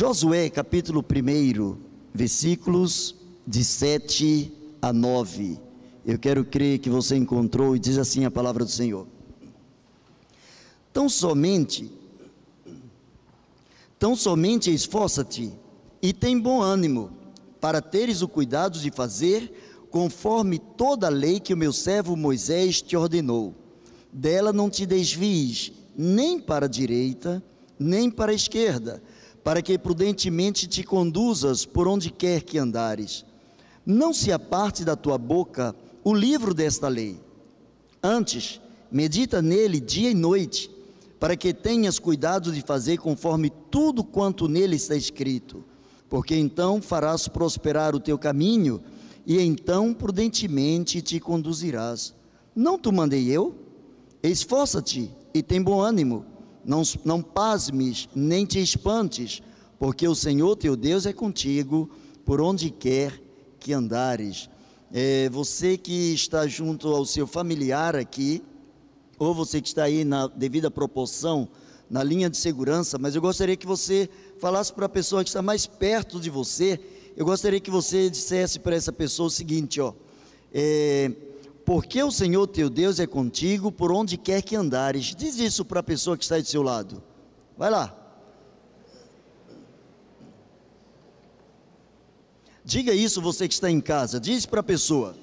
Josué, capítulo 1, versículos de 7 a 9. Eu quero crer que você encontrou e diz assim a palavra do Senhor. Tão somente, tão somente esforça-te e tem bom ânimo, para teres o cuidado de fazer conforme toda a lei que o meu servo Moisés te ordenou. Dela não te desvies, nem para a direita, nem para a esquerda, para que prudentemente te conduzas por onde quer que andares. Não se aparte da tua boca o livro desta lei. Antes, medita nele dia e noite, para que tenhas cuidado de fazer conforme tudo quanto nele está escrito, porque então farás prosperar o teu caminho e então prudentemente te conduzirás. Não te mandei eu? Esforça-te e tem bom ânimo não, não pasmes, nem te espantes, porque o Senhor teu Deus é contigo por onde quer que andares. É, você que está junto ao seu familiar aqui, ou você que está aí na devida proporção, na linha de segurança, mas eu gostaria que você falasse para a pessoa que está mais perto de você, eu gostaria que você dissesse para essa pessoa o seguinte, ó, é, porque o Senhor teu Deus é contigo por onde quer que andares. Diz isso para a pessoa que está do seu lado. Vai lá. Diga isso você que está em casa. Diz para a pessoa.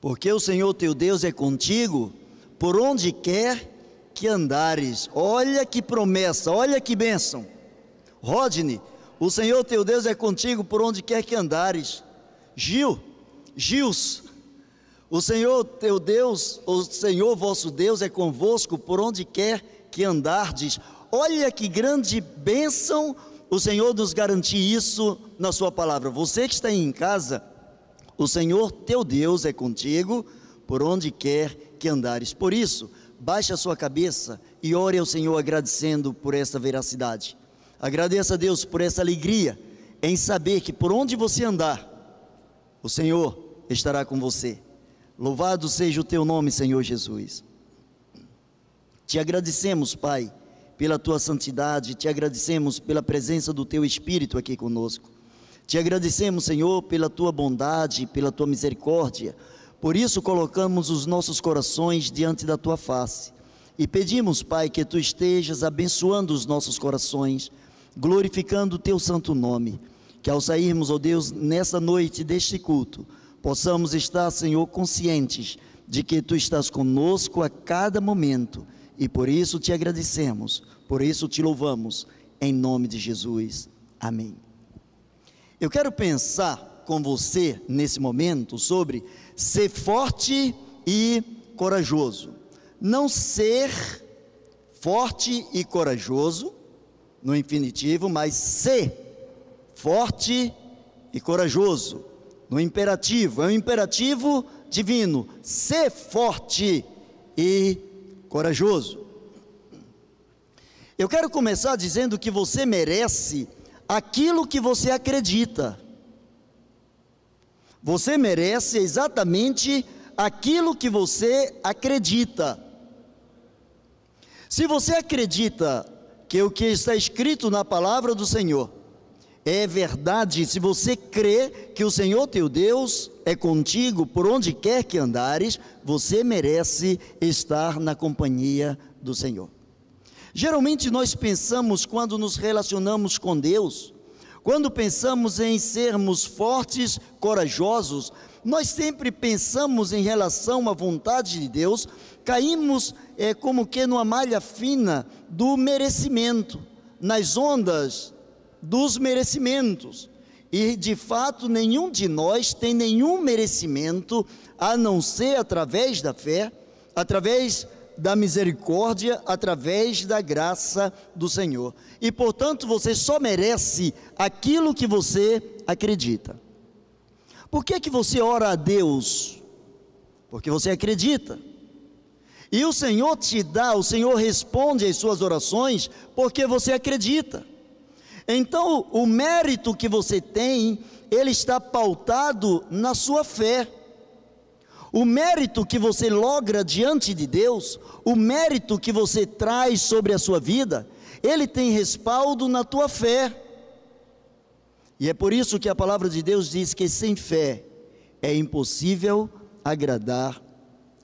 Porque o Senhor teu Deus é contigo por onde quer que andares. Olha que promessa, olha que bênção. Rodney, o Senhor teu Deus é contigo por onde quer que andares. Gil, Gils, o Senhor teu Deus, o Senhor vosso Deus é convosco por onde quer que andardes. Olha que grande bênção o Senhor nos garantir isso na Sua palavra. Você que está aí em casa, o Senhor teu Deus é contigo por onde quer que andares. Por isso, baixe a sua cabeça e ore ao Senhor agradecendo por essa veracidade. Agradeça a Deus por essa alegria em saber que por onde você andar, o Senhor estará com você. Louvado seja o teu nome, Senhor Jesus. Te agradecemos, Pai, pela tua santidade, te agradecemos pela presença do teu Espírito aqui conosco. Te agradecemos, Senhor, pela tua bondade, pela tua misericórdia. Por isso colocamos os nossos corações diante da tua face e pedimos, Pai, que tu estejas abençoando os nossos corações, glorificando o teu santo nome. Que ao sairmos, ó Deus, nessa noite deste culto, possamos estar, Senhor, conscientes de que Tu estás conosco a cada momento e por isso te agradecemos, por isso te louvamos, em nome de Jesus. Amém. Eu quero pensar com você nesse momento sobre ser forte e corajoso. Não ser forte e corajoso, no infinitivo, mas ser forte e corajoso no imperativo, é um imperativo divino. Ser forte e corajoso. Eu quero começar dizendo que você merece aquilo que você acredita. Você merece exatamente aquilo que você acredita. Se você acredita que o que está escrito na palavra do Senhor é verdade, se você crê que o Senhor teu Deus é contigo por onde quer que andares, você merece estar na companhia do Senhor. Geralmente nós pensamos quando nos relacionamos com Deus, quando pensamos em sermos fortes, corajosos, nós sempre pensamos em relação à vontade de Deus, caímos é, como que numa malha fina do merecimento, nas ondas dos merecimentos. E de fato, nenhum de nós tem nenhum merecimento a não ser através da fé, através da misericórdia, através da graça do Senhor. E portanto, você só merece aquilo que você acredita. Por que que você ora a Deus? Porque você acredita. E o Senhor te dá, o Senhor responde às suas orações porque você acredita. Então, o mérito que você tem, ele está pautado na sua fé. O mérito que você logra diante de Deus, o mérito que você traz sobre a sua vida, ele tem respaldo na tua fé. E é por isso que a palavra de Deus diz que sem fé é impossível agradar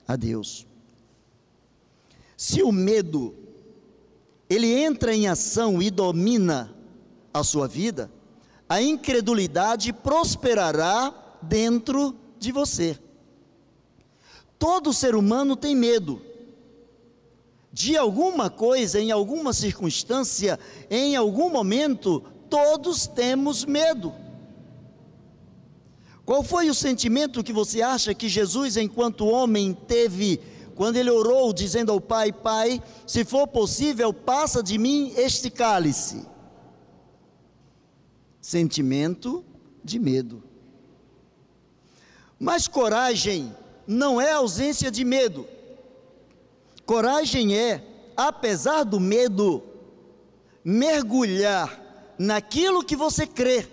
a Deus. Se o medo ele entra em ação e domina a sua vida, a incredulidade prosperará dentro de você. Todo ser humano tem medo de alguma coisa, em alguma circunstância, em algum momento, todos temos medo. Qual foi o sentimento que você acha que Jesus, enquanto homem, teve quando ele orou, dizendo ao Pai: Pai, se for possível, passa de mim este cálice? Sentimento de medo. Mas coragem não é ausência de medo. Coragem é, apesar do medo, mergulhar naquilo que você crê,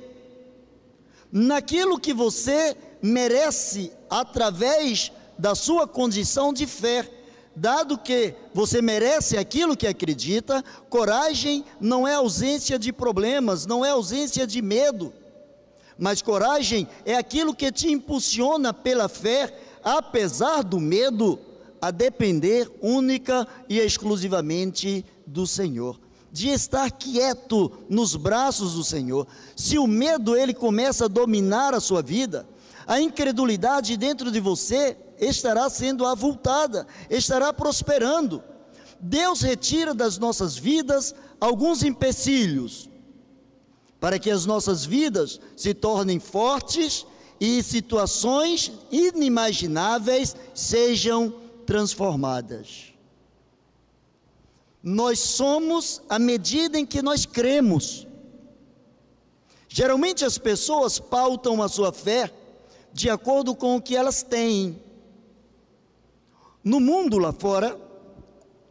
naquilo que você merece através da sua condição de fé. Dado que você merece aquilo que acredita, coragem não é ausência de problemas, não é ausência de medo, mas coragem é aquilo que te impulsiona pela fé, apesar do medo, a depender única e exclusivamente do Senhor de estar quieto nos braços do Senhor. Se o medo ele começa a dominar a sua vida, a incredulidade dentro de você estará sendo avultada, estará prosperando. Deus retira das nossas vidas alguns empecilhos, para que as nossas vidas se tornem fortes e situações inimagináveis sejam transformadas. Nós somos à medida em que nós cremos. Geralmente as pessoas pautam a sua fé de acordo com o que elas têm. No mundo lá fora,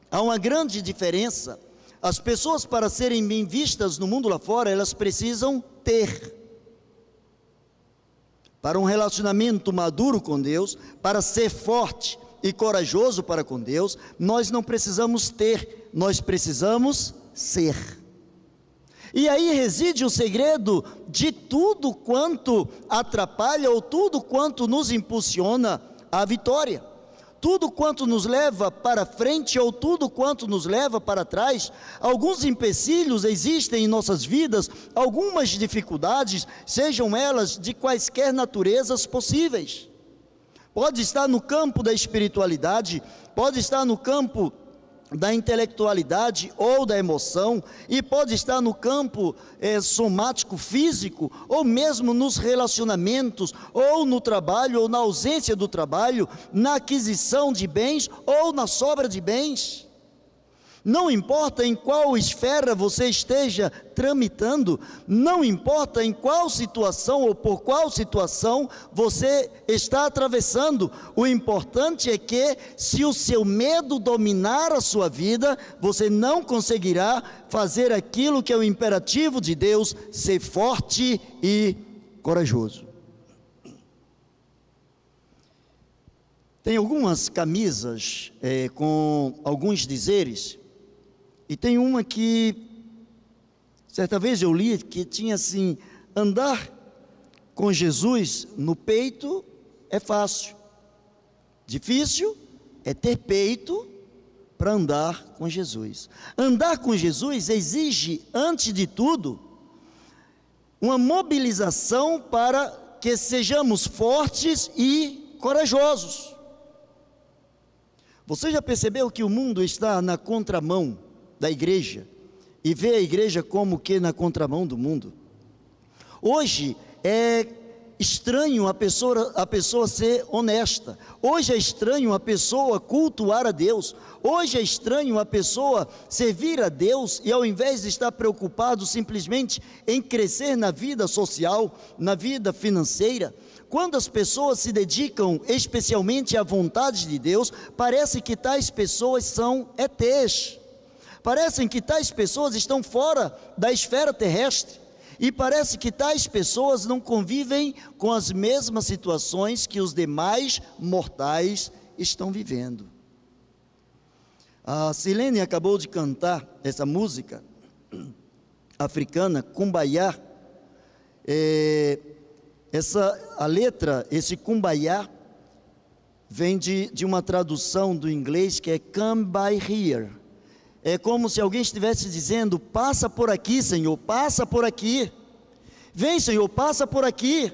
há uma grande diferença. As pessoas, para serem bem vistas no mundo lá fora, elas precisam ter. Para um relacionamento maduro com Deus, para ser forte e corajoso para com Deus, nós não precisamos ter, nós precisamos ser. E aí reside o segredo de tudo quanto atrapalha ou tudo quanto nos impulsiona à vitória. Tudo quanto nos leva para frente ou tudo quanto nos leva para trás, alguns empecilhos existem em nossas vidas, algumas dificuldades, sejam elas de quaisquer naturezas possíveis. Pode estar no campo da espiritualidade, pode estar no campo da intelectualidade ou da emoção, e pode estar no campo é, somático, físico, ou mesmo nos relacionamentos, ou no trabalho, ou na ausência do trabalho, na aquisição de bens ou na sobra de bens. Não importa em qual esfera você esteja tramitando, não importa em qual situação ou por qual situação você está atravessando, o importante é que, se o seu medo dominar a sua vida, você não conseguirá fazer aquilo que é o imperativo de Deus: ser forte e corajoso. Tem algumas camisas é, com alguns dizeres e tem uma que, certa vez eu li, que tinha assim: andar com Jesus no peito é fácil, difícil é ter peito para andar com Jesus. Andar com Jesus exige, antes de tudo, uma mobilização para que sejamos fortes e corajosos. Você já percebeu que o mundo está na contramão da igreja e vê a igreja como que na contramão do mundo. Hoje é estranho a pessoa, a pessoa ser honesta. Hoje é estranho a pessoa cultuar a Deus. Hoje é estranho a pessoa servir a Deus e ao invés de estar preocupado simplesmente em crescer na vida social, na vida financeira, quando as pessoas se dedicam especialmente à vontade de Deus, parece que tais pessoas são ETs. Parecem que tais pessoas estão fora da esfera terrestre. E parece que tais pessoas não convivem com as mesmas situações que os demais mortais estão vivendo. A Silene acabou de cantar essa música africana, Kumbaya, é, essa, a letra, esse Kumbaya, vem de, de uma tradução do inglês que é come by here. É como se alguém estivesse dizendo: passa por aqui, Senhor, passa por aqui. Vem, Senhor, passa por aqui.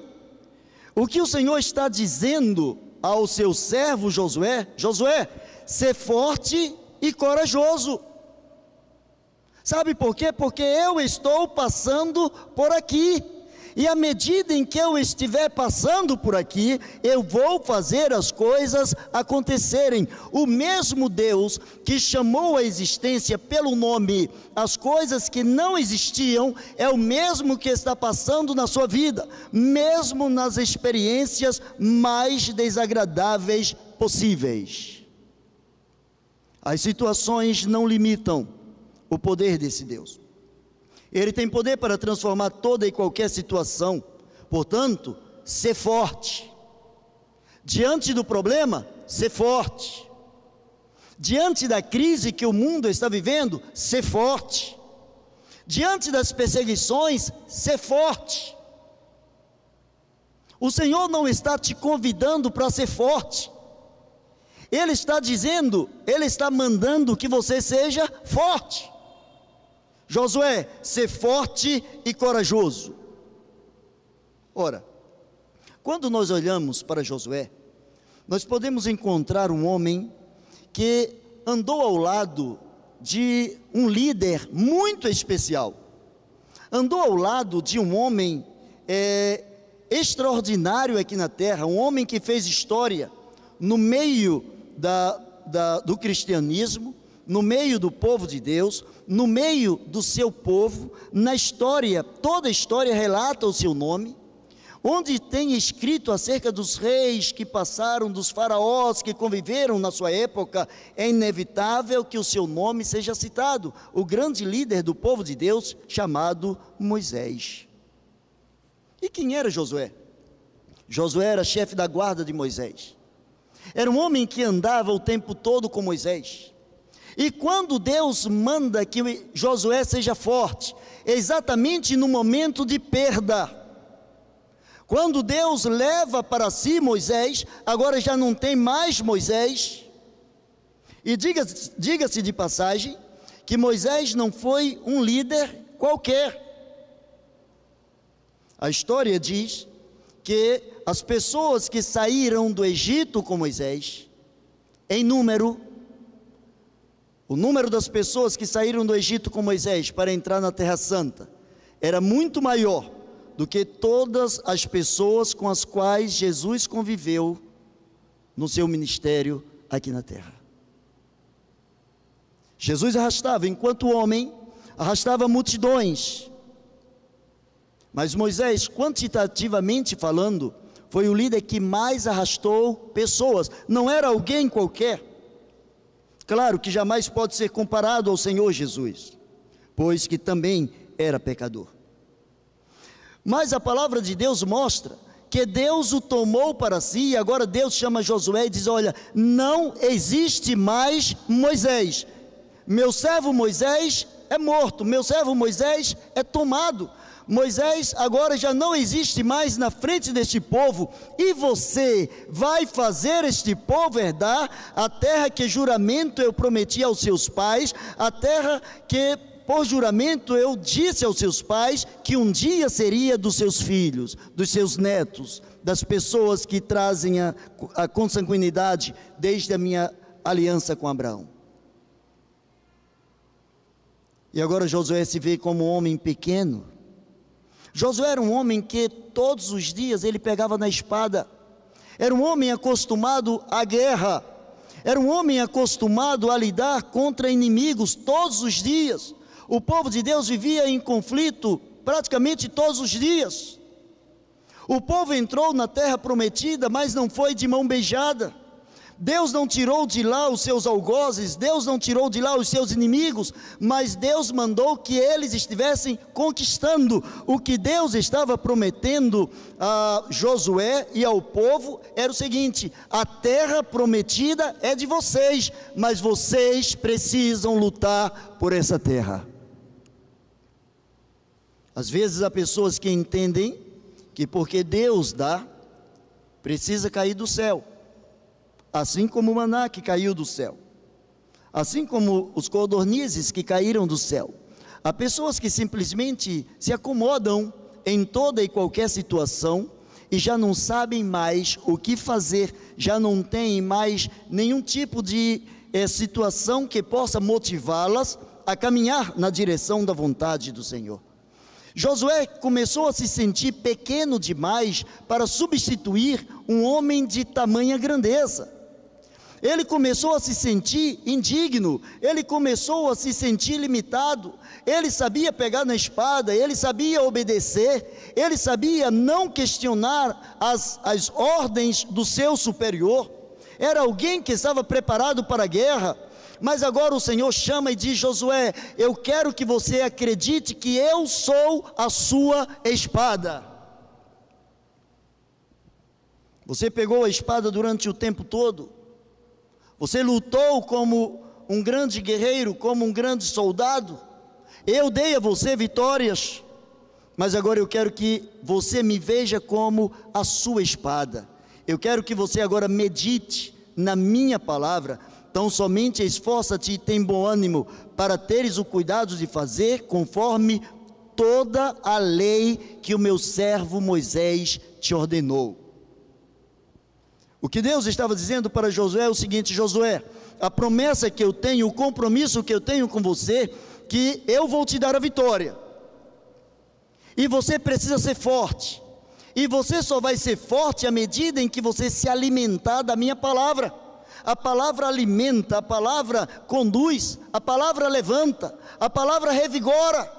O que o Senhor está dizendo ao seu servo Josué? Josué, ser forte e corajoso. Sabe por quê? Porque eu estou passando por aqui. E à medida em que eu estiver passando por aqui, eu vou fazer as coisas acontecerem. O mesmo Deus que chamou a existência pelo nome as coisas que não existiam, é o mesmo que está passando na sua vida, mesmo nas experiências mais desagradáveis possíveis. As situações não limitam o poder desse Deus. Ele tem poder para transformar toda e qualquer situação. Portanto, ser forte. Diante do problema, ser forte. Diante da crise que o mundo está vivendo, ser forte. Diante das perseguições, ser forte. O Senhor não está te convidando para ser forte. Ele está dizendo, Ele está mandando que você seja forte. Josué, ser forte e corajoso. Ora, quando nós olhamos para Josué, nós podemos encontrar um homem que andou ao lado de um líder muito especial, andou ao lado de um homem é, extraordinário aqui na terra, um homem que fez história no meio da, da, do cristianismo, no meio do povo de Deus, no meio do seu povo, na história, toda a história relata o seu nome, onde tem escrito acerca dos reis que passaram, dos faraós que conviveram na sua época, é inevitável que o seu nome seja citado, o grande líder do povo de Deus, chamado Moisés. E quem era Josué? Josué era chefe da guarda de Moisés. Era um homem que andava o tempo todo com Moisés. E quando Deus manda que Josué seja forte, exatamente no momento de perda. Quando Deus leva para si Moisés, agora já não tem mais Moisés. E diga-se diga de passagem que Moisés não foi um líder qualquer. A história diz que as pessoas que saíram do Egito com Moisés, em número, o número das pessoas que saíram do Egito com Moisés para entrar na Terra Santa era muito maior do que todas as pessoas com as quais Jesus conviveu no seu ministério aqui na terra. Jesus arrastava, enquanto homem, arrastava multidões. Mas Moisés, quantitativamente falando, foi o líder que mais arrastou pessoas, não era alguém qualquer. Claro que jamais pode ser comparado ao Senhor Jesus, pois que também era pecador. Mas a palavra de Deus mostra que Deus o tomou para si, e agora Deus chama Josué e diz: Olha, não existe mais Moisés, meu servo Moisés é morto, meu servo Moisés é tomado. Moisés agora já não existe mais na frente deste povo, e você vai fazer este povo herdar a terra que juramento eu prometi aos seus pais, a terra que por juramento eu disse aos seus pais que um dia seria dos seus filhos, dos seus netos, das pessoas que trazem a, a consanguinidade desde a minha aliança com Abraão. E agora Josué se vê como um homem pequeno, Josué era um homem que todos os dias ele pegava na espada, era um homem acostumado à guerra, era um homem acostumado a lidar contra inimigos todos os dias. O povo de Deus vivia em conflito praticamente todos os dias. O povo entrou na terra prometida, mas não foi de mão beijada. Deus não tirou de lá os seus algozes, Deus não tirou de lá os seus inimigos, mas Deus mandou que eles estivessem conquistando. O que Deus estava prometendo a Josué e ao povo era o seguinte: a terra prometida é de vocês, mas vocês precisam lutar por essa terra. Às vezes há pessoas que entendem que porque Deus dá, precisa cair do céu, assim como o maná que caiu do céu, assim como os codornizes que caíram do céu. Há pessoas que simplesmente se acomodam em toda e qualquer situação e já não sabem mais o que fazer, já não têm mais nenhum tipo de é, situação que possa motivá-las a caminhar na direção da vontade do Senhor. Josué começou a se sentir pequeno demais para substituir um homem de tamanha grandeza. Ele começou a se sentir indigno, ele começou a se sentir limitado. Ele sabia pegar na espada, ele sabia obedecer, ele sabia não questionar as, as ordens do seu superior. Era alguém que estava preparado para a guerra, mas agora o Senhor chama e diz: Josué, eu quero que você acredite que eu sou a sua espada. Você pegou a espada durante o tempo todo, você lutou como um grande guerreiro, como um grande soldado. Eu dei a você vitórias, mas agora eu quero que você me veja como a sua espada. Eu quero que você agora medite na minha palavra. Então, somente esforça-te e tem bom ânimo para teres o cuidado de fazer conforme toda a lei que o meu servo Moisés te ordenou. O que Deus estava dizendo para Josué é o seguinte: Josué, a promessa que eu tenho, o compromisso que eu tenho com você, que eu vou te dar a vitória. E você precisa ser forte. E você só vai ser forte à medida em que você se alimentar da minha palavra. A palavra alimenta, a palavra conduz, a palavra levanta, a palavra revigora.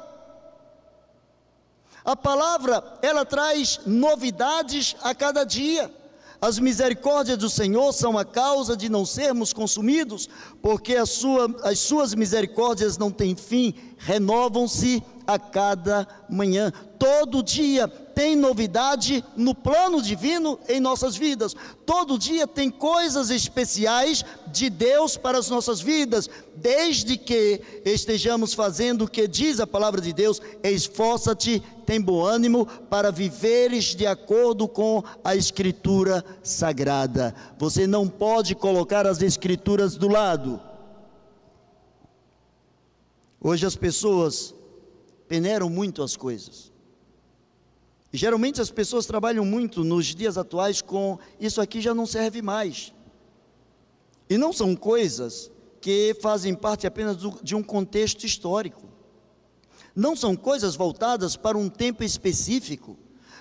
A palavra, ela traz novidades a cada dia. As misericórdias do Senhor são a causa de não sermos consumidos, porque sua, as suas misericórdias não têm fim, renovam-se a cada manhã. Todo dia tem novidade no plano divino em nossas vidas. Todo dia tem coisas especiais de Deus para as nossas vidas, desde que estejamos fazendo o que diz a palavra de Deus: esforça-te, tem bom ânimo para viveres de acordo com a Escritura sagrada. Você não pode colocar as Escrituras do lado. Hoje as pessoas peneiram muito as coisas. Geralmente as pessoas trabalham muito nos dias atuais com isso aqui já não serve mais. E não são coisas que fazem parte apenas de um contexto histórico. Não são coisas voltadas para um tempo específico.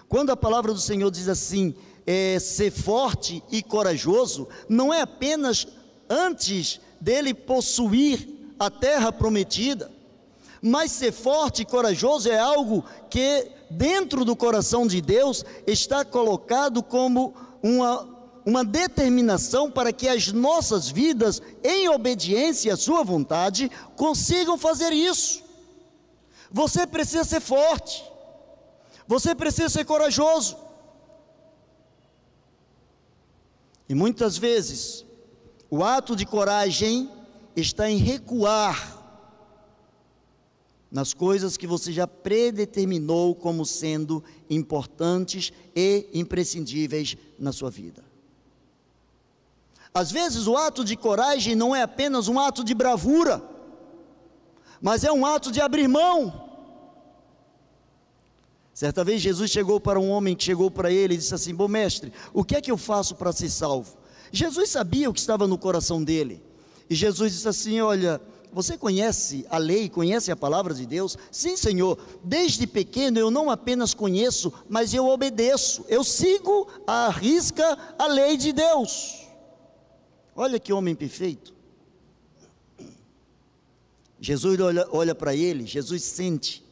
Quando a palavra do Senhor diz assim, é, ser forte e corajoso, não é apenas antes dele possuir a terra prometida, mas ser forte e corajoso é algo que dentro do coração de Deus está colocado como uma, uma determinação para que as nossas vidas, em obediência à Sua vontade, consigam fazer isso. Você precisa ser forte, você precisa ser corajoso. E muitas vezes, o ato de coragem está em recuar nas coisas que você já predeterminou como sendo importantes e imprescindíveis na sua vida. Às vezes o ato de coragem não é apenas um ato de bravura, mas é um ato de abrir mão. Certa vez Jesus chegou para um homem que chegou para ele e disse assim: Bom mestre, o que é que eu faço para ser salvo? Jesus sabia o que estava no coração dele. E Jesus disse assim: Olha, você conhece a lei, conhece a palavra de Deus? Sim, Senhor. Desde pequeno eu não apenas conheço, mas eu obedeço. Eu sigo a risca a lei de Deus. Olha que homem perfeito. Jesus olha, olha para ele, Jesus sente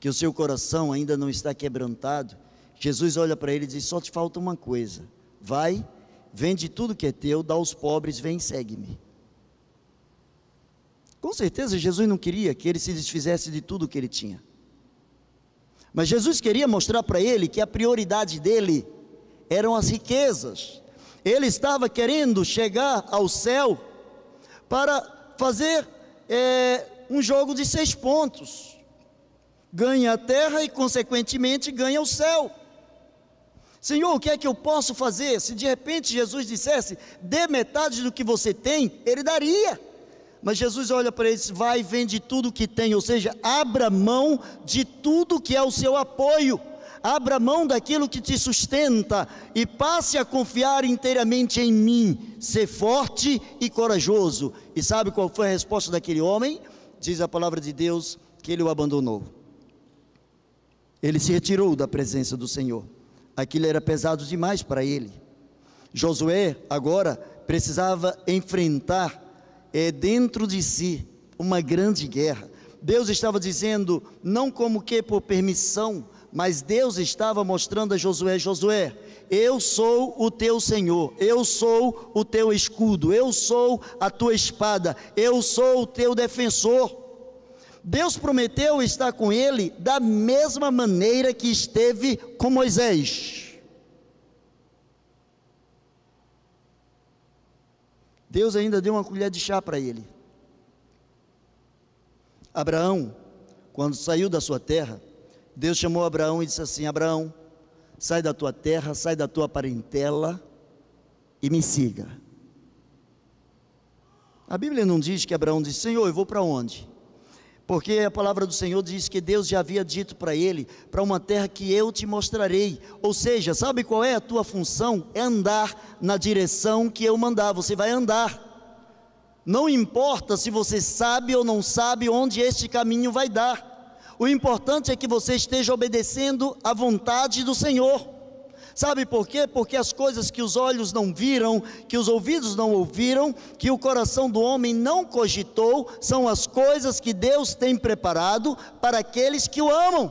que o seu coração ainda não está quebrantado. Jesus olha para ele e diz: Só te falta uma coisa. Vai, vende tudo que é teu, dá aos pobres, vem segue-me. Com certeza Jesus não queria que ele se desfizesse de tudo que ele tinha. Mas Jesus queria mostrar para ele que a prioridade dele eram as riquezas. Ele estava querendo chegar ao céu para fazer é, um jogo de seis pontos. ganha a terra e, consequentemente, ganha o céu. Senhor, o que é que eu posso fazer? Se de repente Jesus dissesse, dê metade do que você tem, ele daria. Mas Jesus olha para ele e diz: vai, vende tudo que tem, ou seja, abra mão de tudo que é o seu apoio, abra mão daquilo que te sustenta e passe a confiar inteiramente em mim, ser forte e corajoso. E sabe qual foi a resposta daquele homem? Diz a palavra de Deus que ele o abandonou. Ele se retirou da presença do Senhor aquilo era pesado demais para ele. Josué agora precisava enfrentar é, dentro de si uma grande guerra. Deus estava dizendo, não como que por permissão, mas Deus estava mostrando a Josué: Josué, eu sou o teu Senhor, eu sou o teu escudo, eu sou a tua espada, eu sou o teu defensor. Deus prometeu estar com ele da mesma maneira que esteve com Moisés. Deus ainda deu uma colher de chá para ele. Abraão, quando saiu da sua terra, Deus chamou Abraão e disse assim: Abraão, sai da tua terra, sai da tua parentela e me siga. A Bíblia não diz que Abraão disse: Senhor, eu vou para onde? Porque a palavra do Senhor diz que Deus já havia dito para ele, para uma terra que eu te mostrarei. Ou seja, sabe qual é a tua função? É andar na direção que eu mandar, você vai andar. Não importa se você sabe ou não sabe onde este caminho vai dar. O importante é que você esteja obedecendo à vontade do Senhor. Sabe por quê? Porque as coisas que os olhos não viram, que os ouvidos não ouviram, que o coração do homem não cogitou, são as coisas que Deus tem preparado para aqueles que o amam.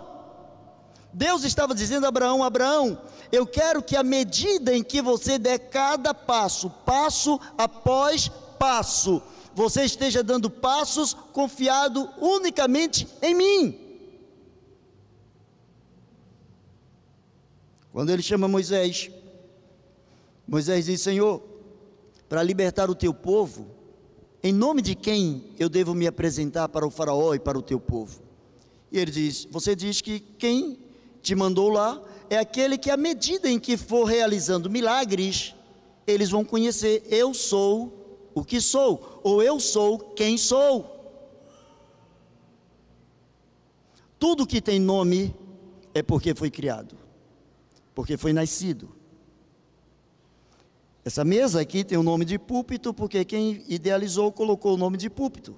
Deus estava dizendo a Abraão: Abraão, eu quero que a medida em que você der cada passo, passo após passo, você esteja dando passos confiado unicamente em mim. Quando ele chama Moisés, Moisés diz: Senhor, para libertar o teu povo, em nome de quem eu devo me apresentar para o Faraó e para o teu povo? E ele diz: Você diz que quem te mandou lá é aquele que, à medida em que for realizando milagres, eles vão conhecer: Eu sou o que sou, ou eu sou quem sou. Tudo que tem nome é porque foi criado porque foi nascido. Essa mesa aqui tem o nome de púlpito, porque quem idealizou colocou o nome de púlpito.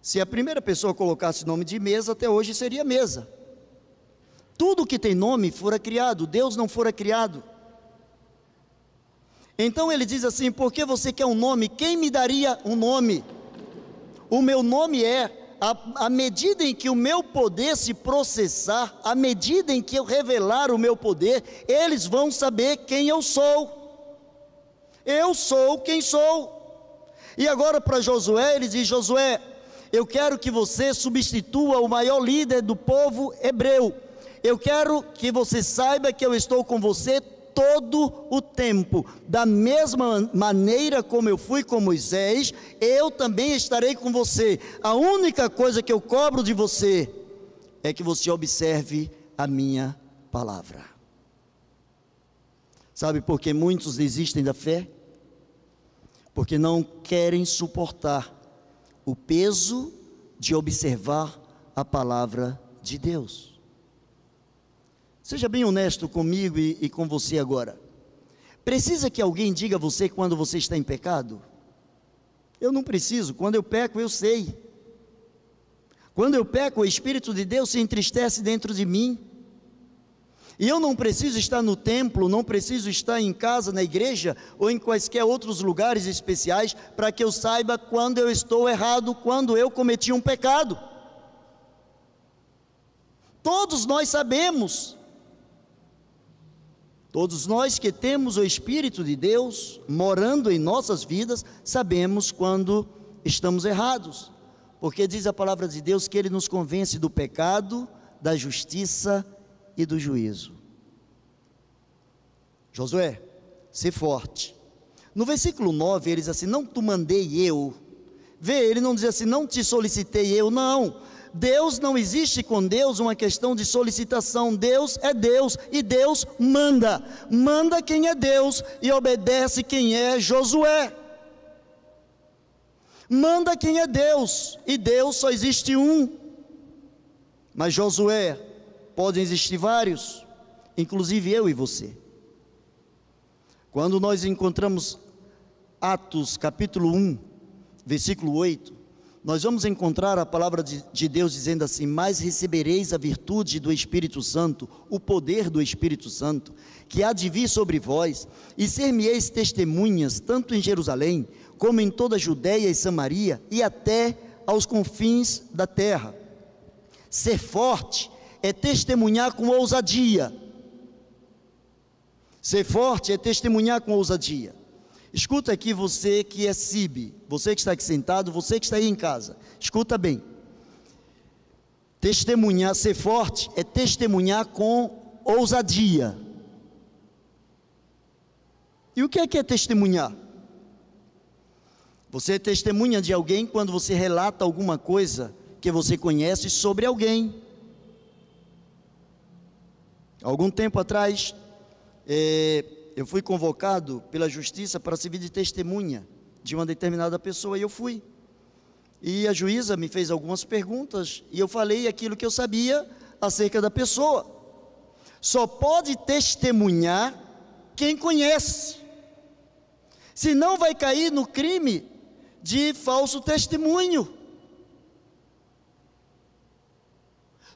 Se a primeira pessoa colocasse o nome de mesa, até hoje seria mesa. Tudo que tem nome fora criado, Deus não fora criado. Então ele diz assim: por que você quer um nome? Quem me daria um nome? O meu nome é à medida em que o meu poder se processar, à medida em que eu revelar o meu poder, eles vão saber quem eu sou. Eu sou quem sou. E agora para Josué, ele diz: Josué, eu quero que você substitua o maior líder do povo hebreu. Eu quero que você saiba que eu estou com você todo o tempo. Da mesma maneira como eu fui com Moisés, eu também estarei com você. A única coisa que eu cobro de você é que você observe a minha palavra. Sabe por que muitos desistem da fé? Porque não querem suportar o peso de observar a palavra de Deus. Seja bem honesto comigo e, e com você agora. Precisa que alguém diga a você quando você está em pecado? Eu não preciso, quando eu peco, eu sei. Quando eu peco, o Espírito de Deus se entristece dentro de mim. E eu não preciso estar no templo, não preciso estar em casa, na igreja ou em quaisquer outros lugares especiais para que eu saiba quando eu estou errado, quando eu cometi um pecado. Todos nós sabemos. Todos nós que temos o Espírito de Deus morando em nossas vidas, sabemos quando estamos errados, porque diz a palavra de Deus que Ele nos convence do pecado, da justiça e do juízo. Josué, se forte. No versículo 9 ele diz assim: Não tu mandei eu. Vê, ele não diz assim, não te solicitei eu, não. Deus não existe com Deus uma questão de solicitação. Deus é Deus e Deus manda. Manda quem é Deus e obedece quem é Josué. Manda quem é Deus e Deus só existe um. Mas Josué, podem existir vários, inclusive eu e você. Quando nós encontramos Atos capítulo 1, versículo 8, nós vamos encontrar a palavra de, de, Deus dizendo assim: Mas recebereis a virtude do Espírito Santo, o poder do Espírito Santo, que há de vir sobre vós, e ser-me-eis testemunhas, tanto em Jerusalém, como em toda a Judéia e Samaria, e até aos confins da terra. Ser forte é testemunhar com ousadia. Ser forte é testemunhar com ousadia. Escuta aqui você que é CIB, você que está aqui sentado, você que está aí em casa. Escuta bem. Testemunhar, ser forte é testemunhar com ousadia. E o que é que é testemunhar? Você é testemunha de alguém quando você relata alguma coisa que você conhece sobre alguém. Algum tempo atrás, é, eu fui convocado pela justiça para servir de testemunha de uma determinada pessoa e eu fui. E a juíza me fez algumas perguntas e eu falei aquilo que eu sabia acerca da pessoa. Só pode testemunhar quem conhece. Senão vai cair no crime de falso testemunho.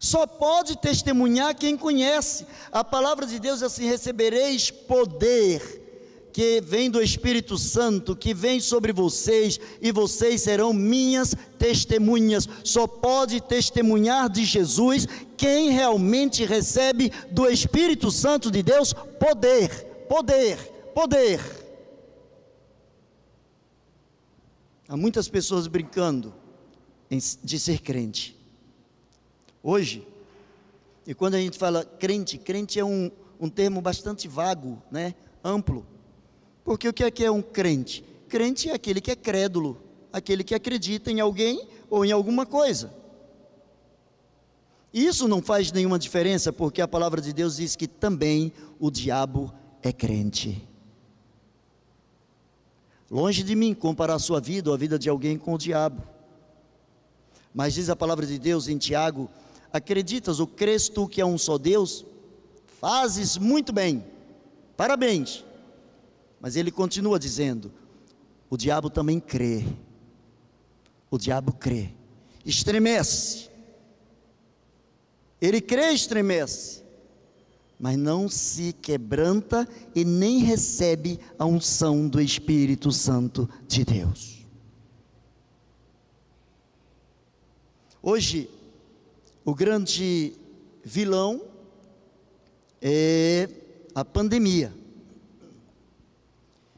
Só pode testemunhar quem conhece. A palavra de Deus é assim: recebereis poder que vem do Espírito Santo, que vem sobre vocês, e vocês serão minhas testemunhas. Só pode testemunhar de Jesus quem realmente recebe do Espírito Santo de Deus poder, poder, poder. Há muitas pessoas brincando de ser crente hoje. E quando a gente fala crente, crente é um, um termo bastante vago, né? amplo. Porque o que é que é um crente? Crente é aquele que é crédulo, aquele que acredita em alguém ou em alguma coisa. Isso não faz nenhuma diferença, porque a palavra de Deus diz que também o diabo é crente. Longe de mim comparar a sua vida ou a vida de alguém com o diabo. Mas diz a palavra de Deus em Tiago acreditas ou crês tu que é um só Deus? Fazes muito bem, parabéns. Mas ele continua dizendo: o diabo também crê, o diabo crê, estremece, ele crê, estremece, mas não se quebranta e nem recebe a unção do Espírito Santo de Deus. Hoje, o grande vilão é a pandemia.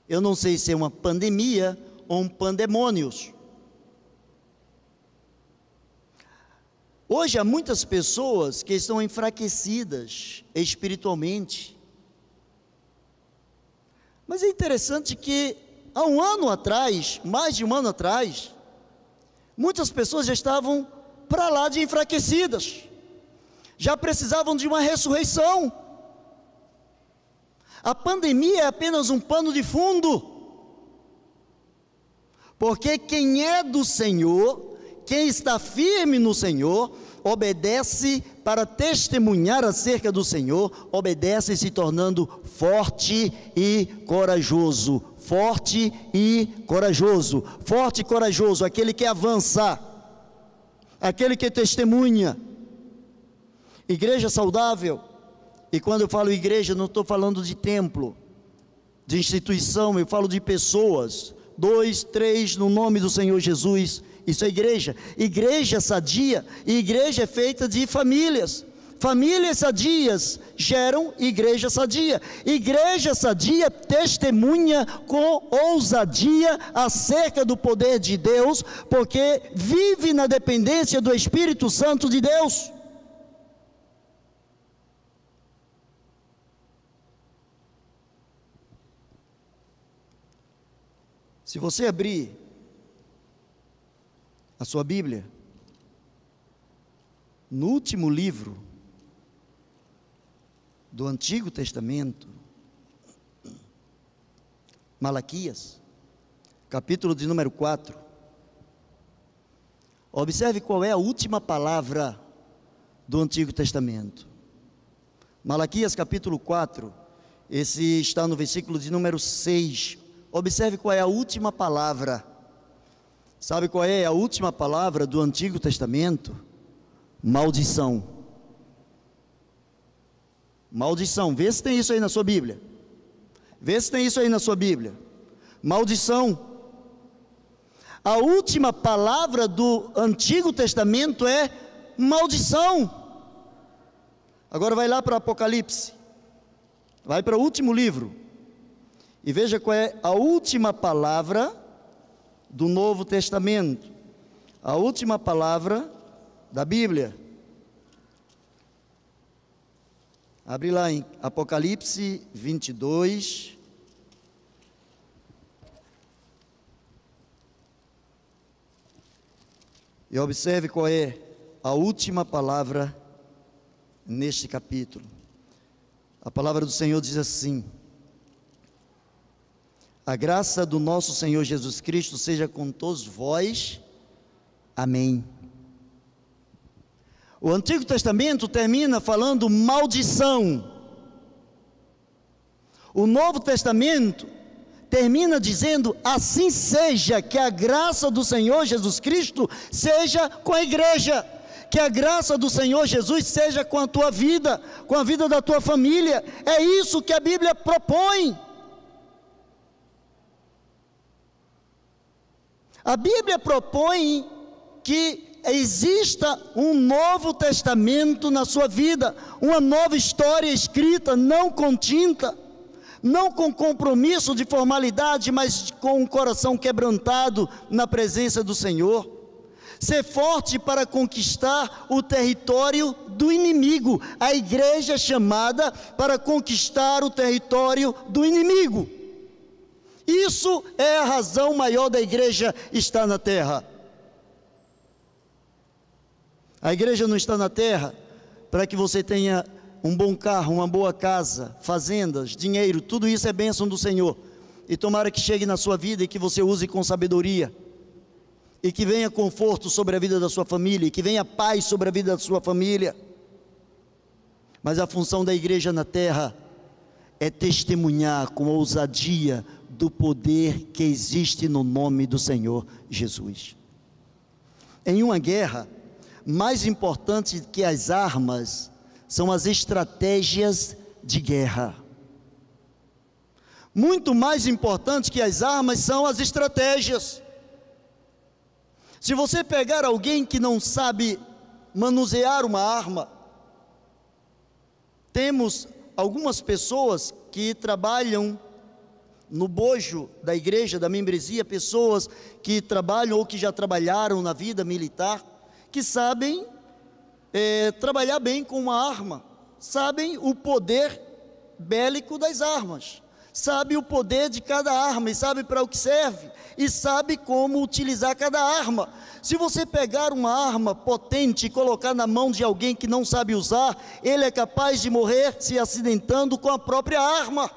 Eu não sei se é uma pandemia ou um pandemônios. Hoje há muitas pessoas que estão enfraquecidas espiritualmente. Mas é interessante que há um ano atrás, mais de um ano atrás, muitas pessoas já estavam para lá de enfraquecidas, já precisavam de uma ressurreição. A pandemia é apenas um pano de fundo, porque quem é do Senhor, quem está firme no Senhor, obedece para testemunhar acerca do Senhor, obedece se tornando forte e corajoso. Forte e corajoso, forte e corajoso, aquele que avança aquele que testemunha. Igreja saudável, e quando eu falo igreja, não estou falando de templo, de instituição, eu falo de pessoas, dois, três, no nome do Senhor Jesus, isso é igreja. Igreja sadia, e igreja é feita de famílias. Famílias sadias geram igreja sadia. Igreja sadia testemunha com ousadia acerca do poder de Deus, porque vive na dependência do Espírito Santo de Deus. Se você abrir a sua Bíblia, no último livro do Antigo Testamento, Malaquias, capítulo de número 4. Observe qual é a última palavra do Antigo Testamento. Malaquias capítulo 4, esse está no versículo de número 6. Observe qual é a última palavra. Sabe qual é a última palavra do Antigo Testamento? Maldição. Maldição. Vê se tem isso aí na sua Bíblia. Vê se tem isso aí na sua Bíblia. Maldição. A última palavra do Antigo Testamento é maldição. Agora vai lá para Apocalipse. Vai para o último livro. E veja qual é a última palavra do Novo Testamento. A última palavra da Bíblia. Abre lá em Apocalipse 22. E observe qual é a última palavra neste capítulo. A palavra do Senhor diz assim: A graça do nosso Senhor Jesus Cristo seja com todos vós. Amém. O Antigo Testamento termina falando maldição. O Novo Testamento termina dizendo: assim seja, que a graça do Senhor Jesus Cristo seja com a igreja que a graça do Senhor Jesus seja com a tua vida, com a vida da tua família. É isso que a Bíblia propõe. A Bíblia propõe que exista um novo testamento na sua vida, uma nova história escrita, não com tinta, não com compromisso de formalidade, mas com um coração quebrantado na presença do Senhor ser forte para conquistar o território do inimigo. A igreja é chamada para conquistar o território do inimigo. Isso é a razão maior da igreja estar na terra. A igreja não está na terra para que você tenha um bom carro, uma boa casa, fazendas, dinheiro, tudo isso é bênção do Senhor. E tomara que chegue na sua vida e que você use com sabedoria e que venha conforto sobre a vida da sua família, e que venha paz sobre a vida da sua família. Mas a função da igreja na terra é testemunhar com ousadia do poder que existe no nome do Senhor Jesus. Em uma guerra, mais importante que as armas são as estratégias de guerra. Muito mais importante que as armas são as estratégias. Se você pegar alguém que não sabe manusear uma arma, temos algumas pessoas que trabalham no bojo da igreja, da membresia, pessoas que trabalham ou que já trabalharam na vida militar, que sabem é, trabalhar bem com uma arma, sabem o poder bélico das armas, sabe o poder de cada arma e sabe para o que serve e sabe como utilizar cada arma. Se você pegar uma arma potente e colocar na mão de alguém que não sabe usar, ele é capaz de morrer se acidentando com a própria arma.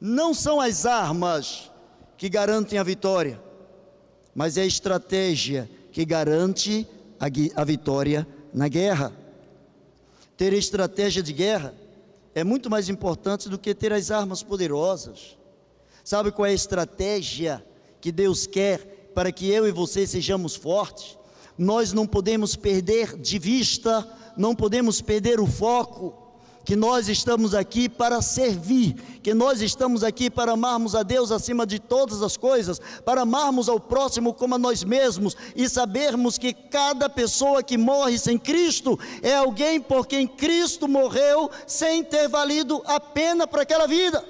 Não são as armas que garantem a vitória, mas é a estratégia que garante a, vitória na guerra. Ter estratégia de guerra é muito mais importante do que ter as armas poderosas. Sabe qual é a estratégia que Deus quer para que eu e você sejamos fortes? Nós não podemos perder de vista, não podemos perder o foco que nós estamos aqui para servir, que nós estamos aqui para amarmos a Deus acima de todas as coisas, para amarmos ao próximo como a nós mesmos e sabermos que cada pessoa que morre sem Cristo é alguém por quem Cristo morreu sem ter valido a pena para aquela vida.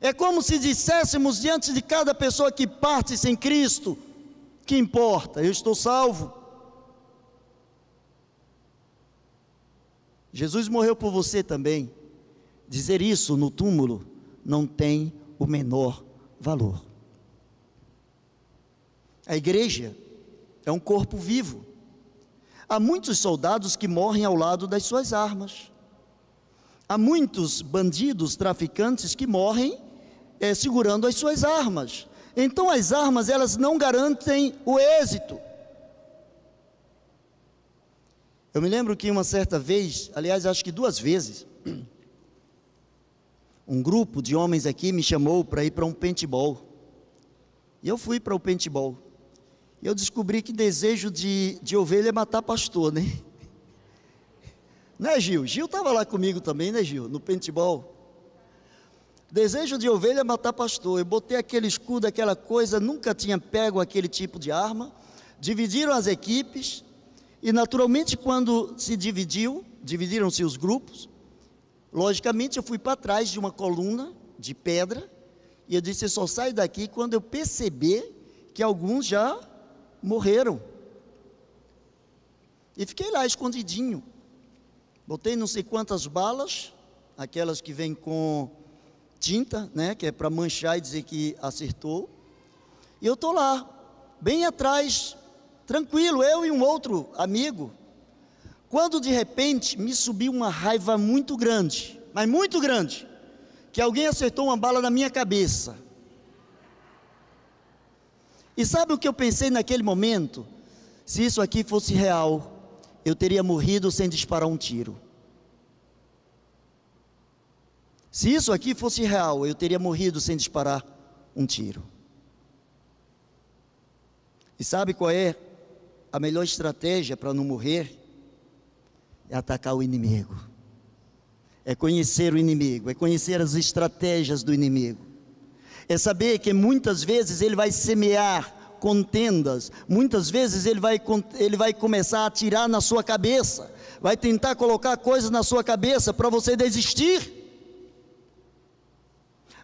É como se disséssemos diante de cada pessoa que parte sem Cristo: que importa, eu estou salvo. Jesus morreu por você também. Dizer isso no túmulo não tem o menor valor. A igreja é um corpo vivo. Há muitos soldados que morrem ao lado das suas armas. Há muitos bandidos, traficantes que morrem é, segurando as suas armas. Então as armas elas não garantem o êxito. Eu me lembro que uma certa vez, aliás, acho que duas vezes, um grupo de homens aqui me chamou para ir para um paintball. E eu fui para o paintball. E eu descobri que desejo de, de ovelha é matar pastor, né? Né, Gil? Gil estava lá comigo também, né, Gil? No paintball. Desejo de ovelha é matar pastor. Eu botei aquele escudo, aquela coisa, nunca tinha pego aquele tipo de arma. Dividiram as equipes. E naturalmente, quando se dividiu, dividiram-se os grupos. Logicamente, eu fui para trás de uma coluna de pedra. E eu disse: eu só saio daqui quando eu perceber que alguns já morreram. E fiquei lá escondidinho. Botei não sei quantas balas, aquelas que vêm com tinta, né, que é para manchar e dizer que acertou. E eu estou lá, bem atrás, tranquilo, eu e um outro amigo. Quando de repente me subiu uma raiva muito grande, mas muito grande, que alguém acertou uma bala na minha cabeça. E sabe o que eu pensei naquele momento? Se isso aqui fosse real, eu teria morrido sem disparar um tiro. Se isso aqui fosse real, eu teria morrido sem disparar um tiro. E sabe qual é a melhor estratégia para não morrer? É atacar o inimigo. É conhecer o inimigo, é conhecer as estratégias do inimigo é saber que muitas vezes ele vai semear contendas, muitas vezes ele vai, ele vai começar a tirar na sua cabeça, vai tentar colocar coisas na sua cabeça para você desistir.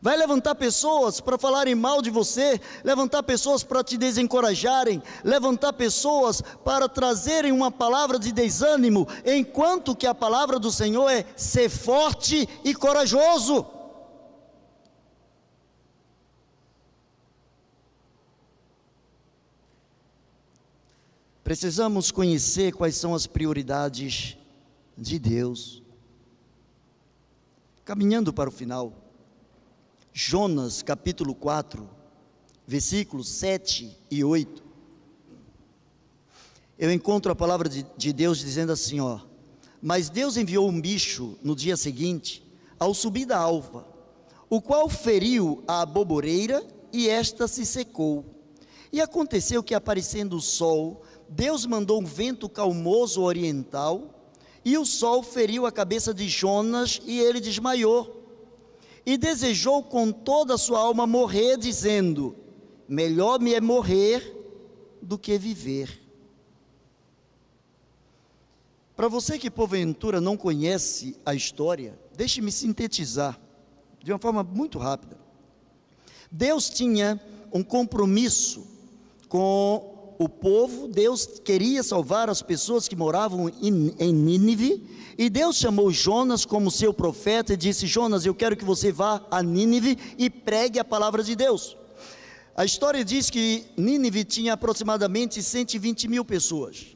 Vai levantar pessoas para falarem mal de você, levantar pessoas para te desencorajarem, levantar pessoas para trazerem uma palavra de desânimo, enquanto que a palavra do Senhor é ser forte e corajoso. Precisamos conhecer quais são as prioridades de Deus. Caminhando para o final, Jonas capítulo 4, versículos 7 e 8. Eu encontro a palavra de, de Deus dizendo assim: ó, mas Deus enviou um bicho no dia seguinte, ao subir da alva, o qual feriu a aboboreira e esta se secou. E aconteceu que, aparecendo o sol, Deus mandou um vento calmoso oriental, e o sol feriu a cabeça de Jonas e ele desmaiou. E desejou com toda a sua alma morrer, dizendo: Melhor me é morrer do que viver. Para você que porventura não conhece a história, deixe-me sintetizar de uma forma muito rápida. Deus tinha um compromisso com o povo, Deus queria salvar as pessoas que moravam em, Nínive, e Deus chamou Jonas como seu profeta e disse: Jonas, eu quero que você vá a Nínive e pregue a palavra de Deus. A história diz que Nínive tinha aproximadamente 120 mil pessoas.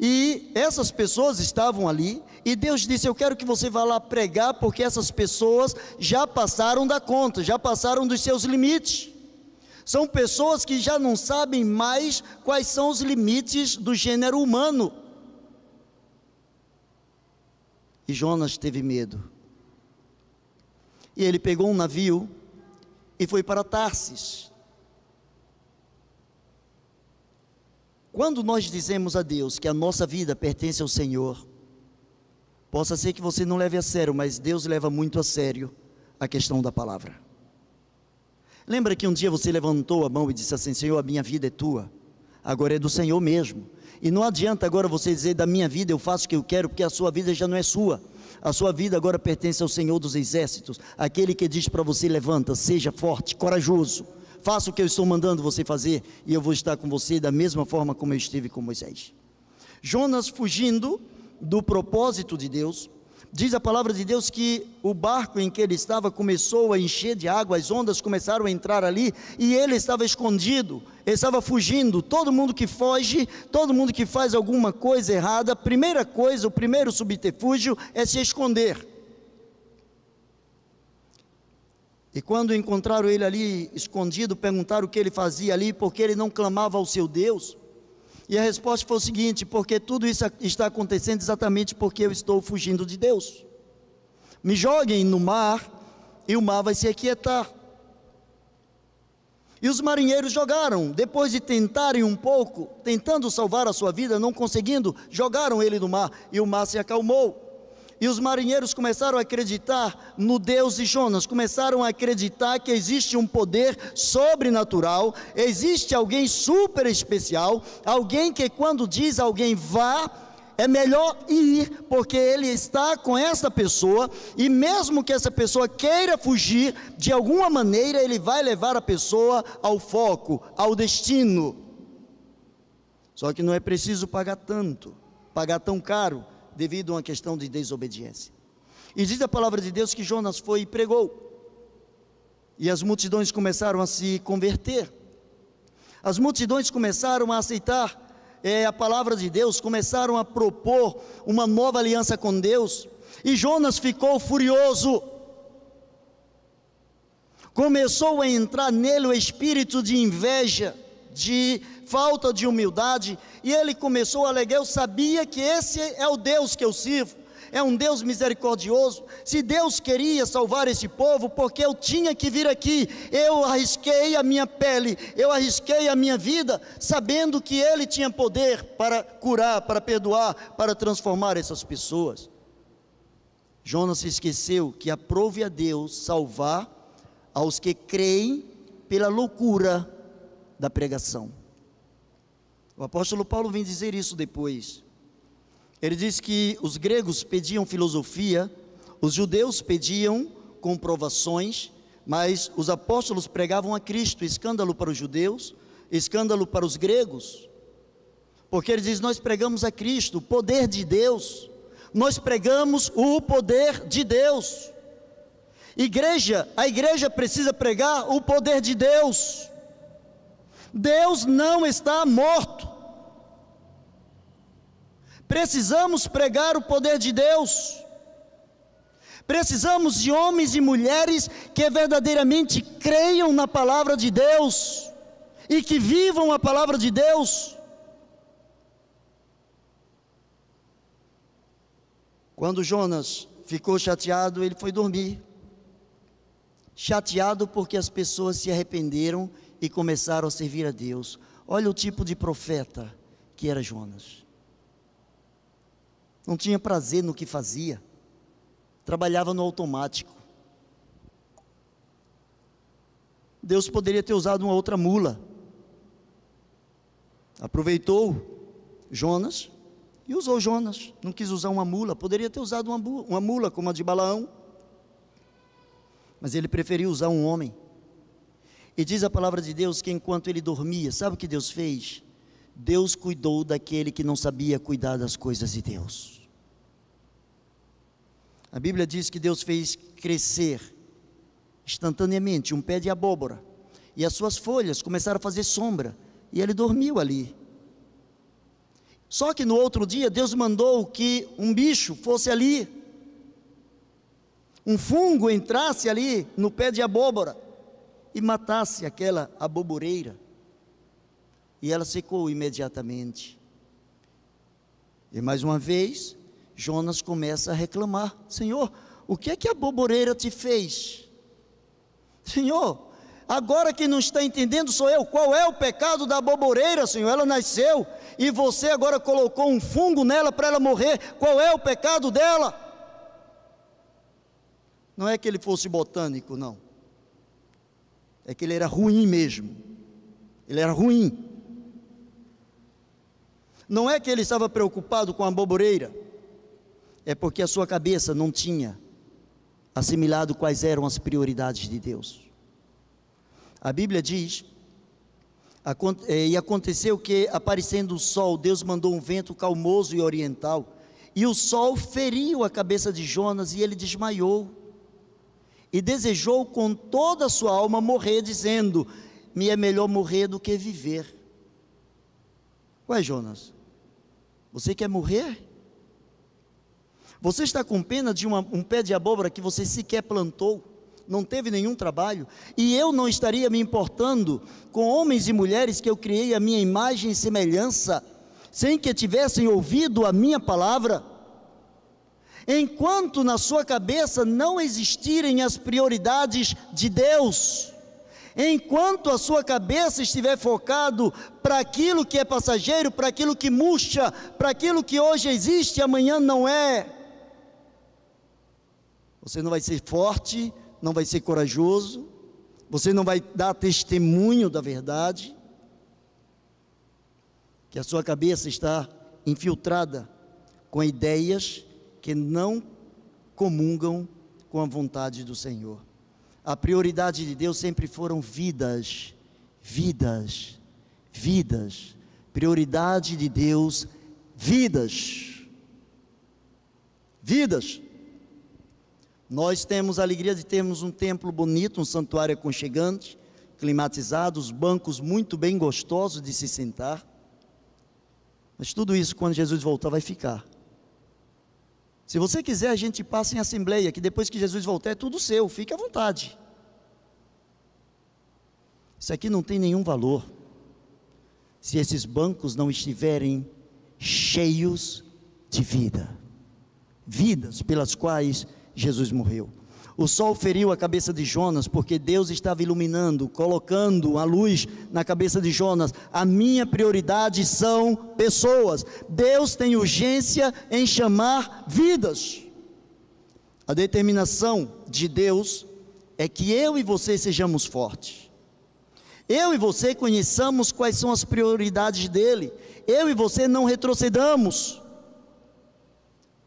E essas pessoas estavam ali, e Deus disse: Eu quero que você vá lá pregar, porque essas pessoas já passaram da conta, já passaram dos seus limites. São pessoas que já não sabem mais quais são os limites do gênero humano. E Jonas teve medo. E ele pegou um navio e foi para Tarsis. Quando nós dizemos a Deus que a nossa vida pertence ao Senhor, possa ser que você não leve a sério, mas Deus leva muito a sério a questão da palavra. Lembra que um dia você levantou a mão e disse assim: Senhor, a minha vida é tua, agora é do Senhor mesmo. E não adianta agora você dizer: da minha vida eu faço o que eu quero, porque a sua vida já não é sua. A sua vida agora pertence ao Senhor dos Exércitos, aquele que diz para você: levanta, seja forte, corajoso, faça o que eu estou mandando você fazer, e eu vou estar com você da mesma forma como eu estive com Moisés. Jonas fugindo do propósito de Deus, Diz a palavra de Deus que o barco em que ele estava começou a encher de água, as ondas começaram a entrar ali e ele estava escondido, ele estava fugindo. Todo mundo que foge, todo mundo que faz alguma coisa errada, a primeira coisa, o primeiro subterfúgio é se esconder. E quando encontraram ele ali escondido, perguntaram o que ele fazia ali, porque ele não clamava ao seu Deus. E a resposta foi o seguinte: porque tudo isso está acontecendo exatamente porque eu estou fugindo de Deus. Me joguem no mar e o mar vai se aquietar. E os marinheiros jogaram, depois de tentarem um pouco, tentando salvar a sua vida, não conseguindo, jogaram ele no mar e o mar se acalmou. E os marinheiros começaram a acreditar no Deus de Jonas, começaram a acreditar que existe um poder sobrenatural, existe alguém super especial, alguém que quando diz alguém vá, é melhor ir, porque ele está com essa pessoa, e mesmo que essa pessoa queira fugir, de alguma maneira ele vai levar a pessoa ao foco, ao destino. Só que não é preciso pagar tanto, pagar tão caro devido a uma questão de desobediência. E diz a palavra de Deus que Jonas foi e pregou. E as multidões começaram a se converter. As multidões começaram a aceitar é, a palavra de Deus, começaram a propor uma nova aliança com Deus. E Jonas ficou furioso. Começou a entrar nele o espírito de inveja, de falta de humildade, e ele começou a alegar: Eu sabia que esse é o Deus que eu sirvo, é um Deus misericordioso. Se Deus queria salvar esse povo, porque eu tinha que vir aqui, eu arrisquei a minha pele, eu arrisquei a minha vida, sabendo que Ele tinha poder para curar, para perdoar, para transformar essas pessoas. Jonas esqueceu que aprove a Deus salvar aos que creem pela loucura da pregação. O apóstolo Paulo vem dizer isso depois. Ele diz que os gregos pediam filosofia, os judeus pediam comprovações, mas os apóstolos pregavam a Cristo, escândalo para os judeus, escândalo para os gregos. Porque ele diz: Nós pregamos a Cristo, o poder de Deus, nós pregamos o poder de Deus. Igreja, a igreja precisa pregar o poder de Deus. Deus não está morto. Precisamos pregar o poder de Deus. Precisamos de homens e mulheres que verdadeiramente creiam na palavra de Deus e que vivam a palavra de Deus. Quando Jonas ficou chateado, ele foi dormir. Chateado porque as pessoas se arrependeram e começaram a servir a Deus. Olha o tipo de profeta que era Jonas. Não tinha prazer no que fazia, trabalhava no automático. Deus poderia ter usado uma outra mula. Aproveitou Jonas e usou Jonas. Não quis usar uma mula, poderia ter usado uma, uma mula como a de Balaão. Mas ele preferiu usar um homem. E diz a palavra de Deus que enquanto ele dormia, sabe o que Deus fez? Deus cuidou daquele que não sabia cuidar das coisas de Deus. A Bíblia diz que Deus fez crescer instantaneamente um pé de abóbora, e as suas folhas começaram a fazer sombra, e ele dormiu ali. Só que no outro dia, Deus mandou que um bicho fosse ali, um fungo entrasse ali no pé de abóbora e matasse aquela aboboreira. E ela secou imediatamente. E mais uma vez, Jonas começa a reclamar: Senhor, o que é que a aboboreira te fez? Senhor, agora que não está entendendo sou eu, qual é o pecado da aboboreira, Senhor? Ela nasceu e você agora colocou um fungo nela para ela morrer, qual é o pecado dela? Não é que ele fosse botânico, não é que ele era ruim mesmo. Ele era ruim. Não é que ele estava preocupado com a boboreira, é porque a sua cabeça não tinha assimilado quais eram as prioridades de Deus. A Bíblia diz: é, e aconteceu que, aparecendo o sol, Deus mandou um vento calmoso e oriental, e o sol feriu a cabeça de Jonas e ele desmaiou. E desejou com toda a sua alma morrer, dizendo: Me é melhor morrer do que viver. Ué, Jonas, você quer morrer? Você está com pena de uma, um pé de abóbora que você sequer plantou, não teve nenhum trabalho, e eu não estaria me importando com homens e mulheres que eu criei a minha imagem e semelhança, sem que tivessem ouvido a minha palavra? Enquanto na sua cabeça não existirem as prioridades de Deus, enquanto a sua cabeça estiver focado para aquilo que é passageiro, para aquilo que murcha, para aquilo que hoje existe e amanhã não é, você não vai ser forte, não vai ser corajoso, você não vai dar testemunho da verdade, que a sua cabeça está infiltrada com ideias que não comungam com a vontade do Senhor. A prioridade de Deus sempre foram vidas, vidas, vidas. Prioridade de Deus, vidas. Vidas. Nós temos a alegria de termos um templo bonito, um santuário aconchegante, climatizado, os bancos muito bem gostosos de se sentar. Mas tudo isso, quando Jesus voltar, vai ficar. Se você quiser, a gente passa em assembleia, que depois que Jesus voltar é tudo seu, fique à vontade. Isso aqui não tem nenhum valor se esses bancos não estiverem cheios de vida vidas pelas quais Jesus morreu. O sol feriu a cabeça de Jonas, porque Deus estava iluminando, colocando a luz na cabeça de Jonas. A minha prioridade são pessoas. Deus tem urgência em chamar vidas. A determinação de Deus é que eu e você sejamos fortes. Eu e você conheçamos quais são as prioridades dele. Eu e você não retrocedamos.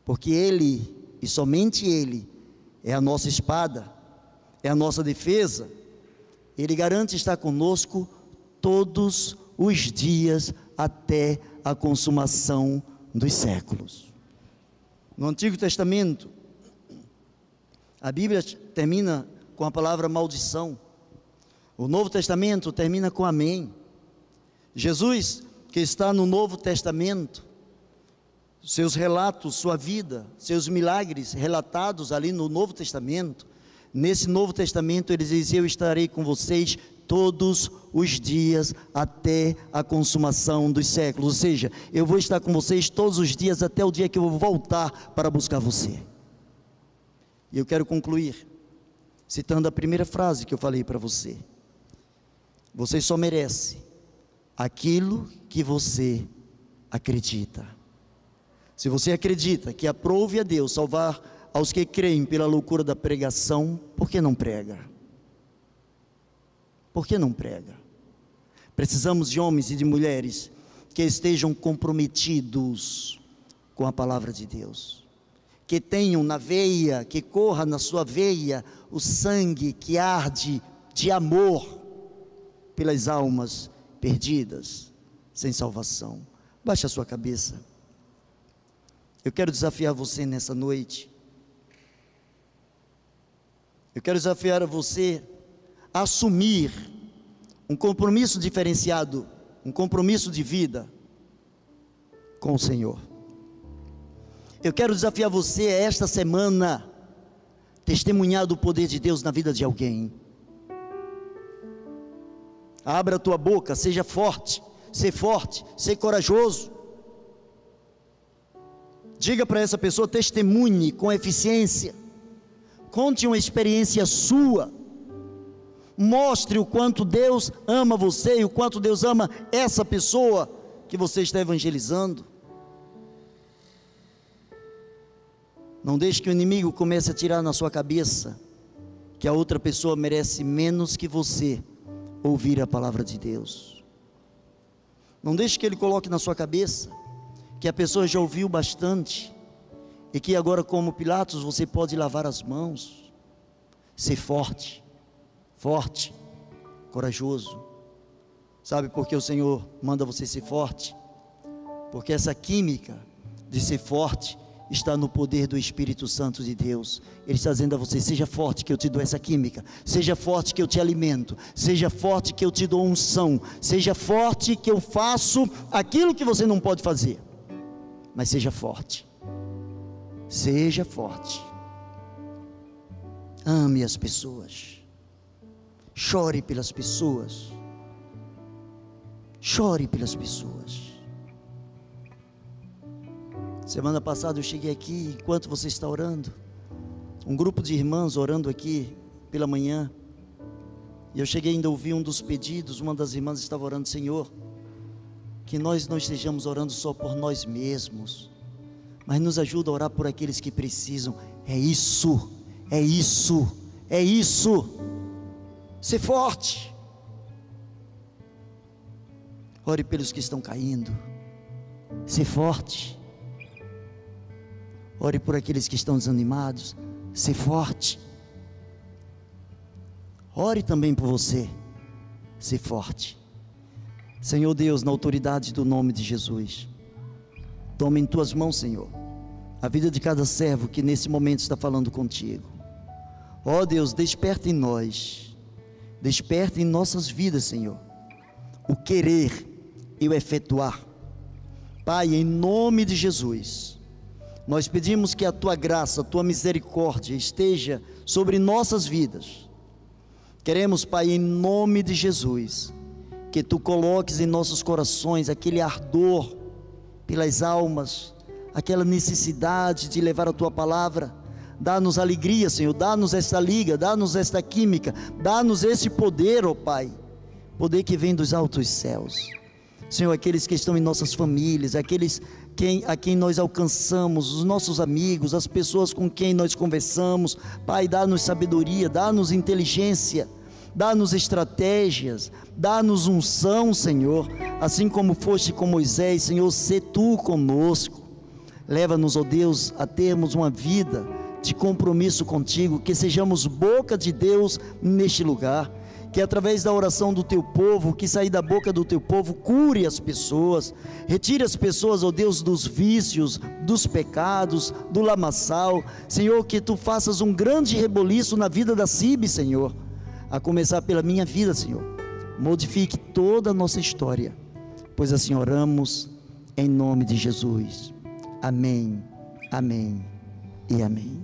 Porque ele e somente Ele é a nossa espada, é a nossa defesa. Ele garante estar conosco todos os dias até a consumação dos séculos. No Antigo Testamento, a Bíblia termina com a palavra maldição. O Novo Testamento termina com amém. Jesus, que está no Novo Testamento, seus relatos, sua vida, seus milagres relatados ali no Novo Testamento. Nesse Novo Testamento ele diz: Eu estarei com vocês todos os dias até a consumação dos séculos. Ou seja, eu vou estar com vocês todos os dias até o dia que eu vou voltar para buscar você. E eu quero concluir citando a primeira frase que eu falei para você. Você só merece aquilo que você acredita. Se você acredita que aprove a Deus salvar aos que creem pela loucura da pregação, por que não prega? Por que não prega? Precisamos de homens e de mulheres que estejam comprometidos com a palavra de Deus, que tenham na veia, que corra na sua veia o sangue que arde de amor pelas almas perdidas, sem salvação. Baixe a sua cabeça. Eu quero desafiar você nessa noite. Eu quero desafiar você a assumir um compromisso diferenciado, um compromisso de vida com o Senhor. Eu quero desafiar você esta semana testemunhar do poder de Deus na vida de alguém. Abra a tua boca, seja forte, ser forte, ser corajoso. Diga para essa pessoa, testemunhe com eficiência. Conte uma experiência sua. Mostre o quanto Deus ama você e o quanto Deus ama essa pessoa que você está evangelizando. Não deixe que o inimigo comece a tirar na sua cabeça que a outra pessoa merece menos que você ouvir a palavra de Deus. Não deixe que ele coloque na sua cabeça que a pessoa já ouviu bastante e que agora, como Pilatos, você pode lavar as mãos, ser forte, forte, corajoso. Sabe por que o Senhor manda você ser forte? Porque essa química de ser forte está no poder do Espírito Santo de Deus. Ele está dizendo a você: seja forte que eu te dou essa química, seja forte que eu te alimento, seja forte que eu te dou unção, seja forte que eu faço aquilo que você não pode fazer. Mas seja forte. Seja forte. Ame as pessoas. Chore pelas pessoas. Chore pelas pessoas. Semana passada eu cheguei aqui, enquanto você está orando, um grupo de irmãs orando aqui pela manhã, e eu cheguei ainda a ouvir um dos pedidos, uma das irmãs estava orando, Senhor, que nós não estejamos orando só por nós mesmos, mas nos ajuda a orar por aqueles que precisam. É isso, é isso, é isso. Ser forte. Ore pelos que estão caindo. Ser forte. Ore por aqueles que estão desanimados. Ser forte. Ore também por você. Ser forte. Senhor Deus, na autoridade do nome de Jesus. Toma em tuas mãos, Senhor, a vida de cada servo que nesse momento está falando contigo. Ó oh Deus, desperta em nós, desperta em nossas vidas, Senhor, o querer e o efetuar. Pai, em nome de Jesus, nós pedimos que a tua graça, a tua misericórdia esteja sobre nossas vidas. Queremos, Pai, em nome de Jesus, que tu coloques em nossos corações aquele ardor pelas almas, aquela necessidade de levar a tua palavra. Dá-nos alegria, Senhor, dá-nos esta liga, dá-nos esta química, dá-nos esse poder, ó oh Pai, poder que vem dos altos céus. Senhor, aqueles que estão em nossas famílias, aqueles quem, a quem nós alcançamos, os nossos amigos, as pessoas com quem nós conversamos. Pai, dá-nos sabedoria, dá-nos inteligência, dá-nos estratégias, dá-nos unção, Senhor, assim como foste com Moisés, Senhor, se tu conosco. Leva-nos, ó Deus, a termos uma vida de compromisso contigo, que sejamos boca de Deus neste lugar que através da oração do teu povo, que sair da boca do teu povo, cure as pessoas, retire as pessoas, ó Deus, dos vícios, dos pecados, do lamaçal. Senhor, que tu faças um grande reboliço na vida da CIB, Senhor, a começar pela minha vida, Senhor. Modifique toda a nossa história, pois assim oramos em nome de Jesus. Amém, amém e amém.